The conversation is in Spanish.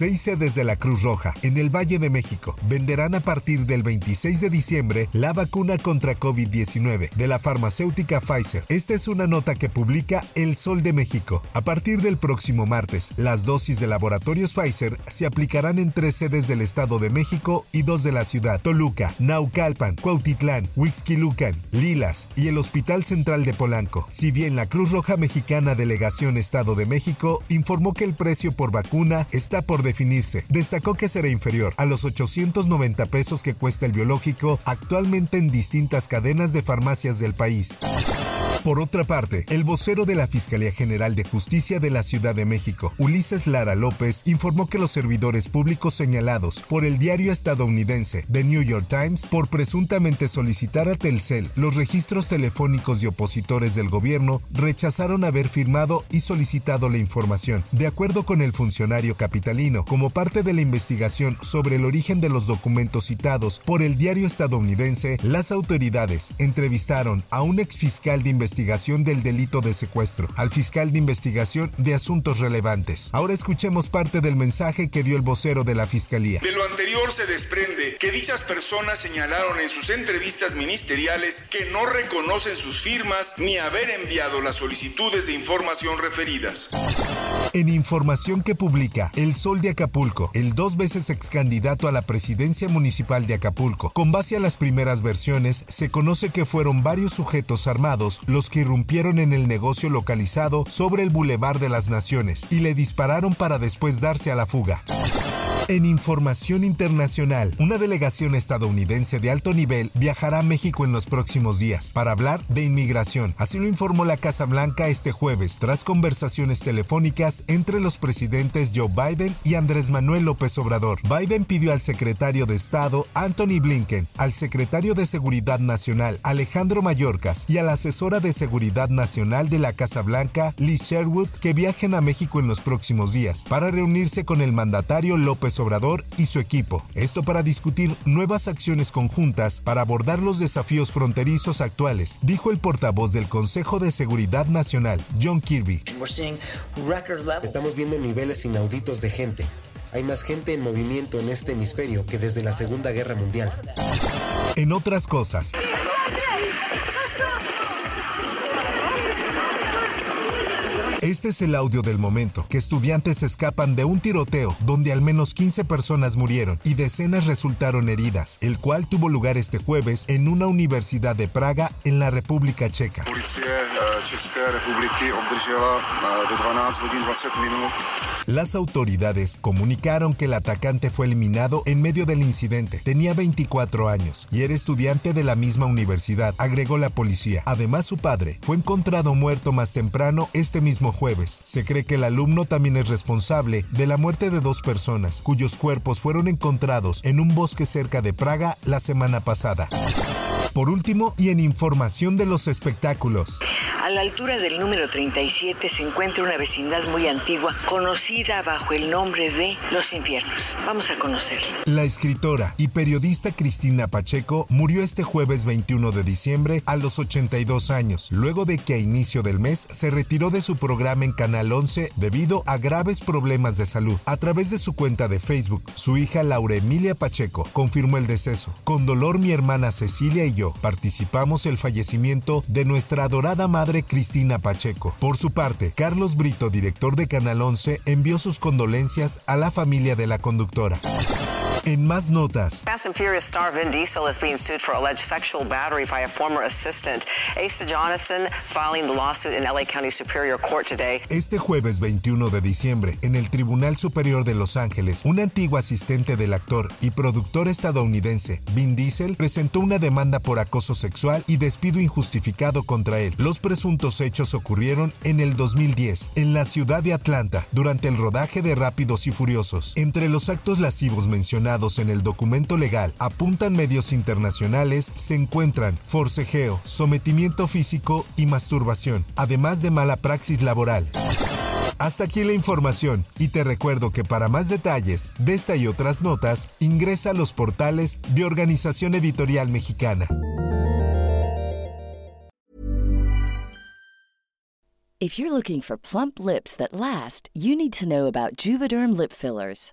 Seis sedes de la Cruz Roja en el Valle de México venderán a partir del 26 de diciembre la vacuna contra COVID-19 de la farmacéutica Pfizer. Esta es una nota que publica El Sol de México. A partir del próximo martes, las dosis de laboratorios Pfizer se aplicarán en tres sedes del Estado de México y dos de la ciudad: Toluca, Naucalpan, Cuautitlán, Huixquilucan, Lilas y el Hospital Central de Polanco. Si bien la Cruz Roja Mexicana Delegación Estado de México informó que el precio por vacuna está por definirse. Destacó que será inferior a los 890 pesos que cuesta el biológico actualmente en distintas cadenas de farmacias del país. Por otra parte, el vocero de la Fiscalía General de Justicia de la Ciudad de México, Ulises Lara López, informó que los servidores públicos señalados por el diario estadounidense The New York Times por presuntamente solicitar a Telcel los registros telefónicos de opositores del gobierno rechazaron haber firmado y solicitado la información. De acuerdo con el funcionario capitalino, como parte de la investigación sobre el origen de los documentos citados por el diario estadounidense, las autoridades entrevistaron a un exfiscal de investigación investigación del delito de secuestro, al fiscal de investigación de asuntos relevantes. Ahora escuchemos parte del mensaje que dio el vocero de la fiscalía. De lo anterior se desprende que dichas personas señalaron en sus entrevistas ministeriales que no reconocen sus firmas ni haber enviado las solicitudes de información referidas. En información que publica El Sol de Acapulco, el dos veces ex candidato a la presidencia municipal de Acapulco, con base a las primeras versiones, se conoce que fueron varios sujetos armados los que irrumpieron en el negocio localizado sobre el Boulevard de las Naciones y le dispararon para después darse a la fuga. En información internacional, una delegación estadounidense de alto nivel viajará a México en los próximos días para hablar de inmigración. Así lo informó la Casa Blanca este jueves, tras conversaciones telefónicas entre los presidentes Joe Biden y Andrés Manuel López Obrador. Biden pidió al secretario de Estado Anthony Blinken, al secretario de Seguridad Nacional Alejandro Mayorkas y a la asesora de Seguridad Nacional de la Casa Blanca Liz Sherwood que viajen a México en los próximos días para reunirse con el mandatario López Obrador y su equipo. Esto para discutir nuevas acciones conjuntas para abordar los desafíos fronterizos actuales, dijo el portavoz del Consejo de Seguridad Nacional, John Kirby. Estamos viendo niveles inauditos de gente. Hay más gente en movimiento en este hemisferio que desde la Segunda Guerra Mundial. En otras cosas, Este es el audio del momento, que estudiantes escapan de un tiroteo donde al menos 15 personas murieron y decenas resultaron heridas, el cual tuvo lugar este jueves en una universidad de Praga en la República Checa. Las autoridades comunicaron que el atacante fue eliminado en medio del incidente. Tenía 24 años y era estudiante de la misma universidad, agregó la policía. Además, su padre fue encontrado muerto más temprano este mismo jueves. Se cree que el alumno también es responsable de la muerte de dos personas, cuyos cuerpos fueron encontrados en un bosque cerca de Praga la semana pasada. Por último, y en información de los espectáculos. A la altura del número 37 se encuentra una vecindad muy antigua conocida bajo el nombre de Los Infiernos. Vamos a conocerla. La escritora y periodista Cristina Pacheco murió este jueves 21 de diciembre a los 82 años, luego de que a inicio del mes se retiró de su programa en Canal 11 debido a graves problemas de salud. A través de su cuenta de Facebook, su hija Laura Emilia Pacheco confirmó el deceso. Con dolor mi hermana Cecilia y yo participamos el fallecimiento de nuestra adorada madre Cristina Pacheco. Por su parte, Carlos Brito, director de Canal 11, envió sus condolencias a la familia de la conductora. En más notas. Fast and Furious star Vin Diesel is being sued for alleged sexual battery by a former assistant. Asa Jonathan filing the lawsuit in LA County Superior Court today. Este jueves 21 de diciembre, en el Tribunal Superior de Los Ángeles, un antiguo asistente del actor y productor estadounidense, Vin Diesel, presentó una demanda por acoso sexual y despido injustificado contra él. Los presuntos hechos ocurrieron en el 2010, en la ciudad de Atlanta, durante el rodaje de Rápidos y Furiosos. Entre los actos lascivos mencionados, en el documento legal apuntan medios internacionales se encuentran forcejeo, sometimiento físico y masturbación, además de mala praxis laboral. Hasta aquí la información y te recuerdo que para más detalles de esta y otras notas ingresa a los portales de Organización Editorial Mexicana. If you're looking for plump lips that last, you need to know about Juvederm lip fillers.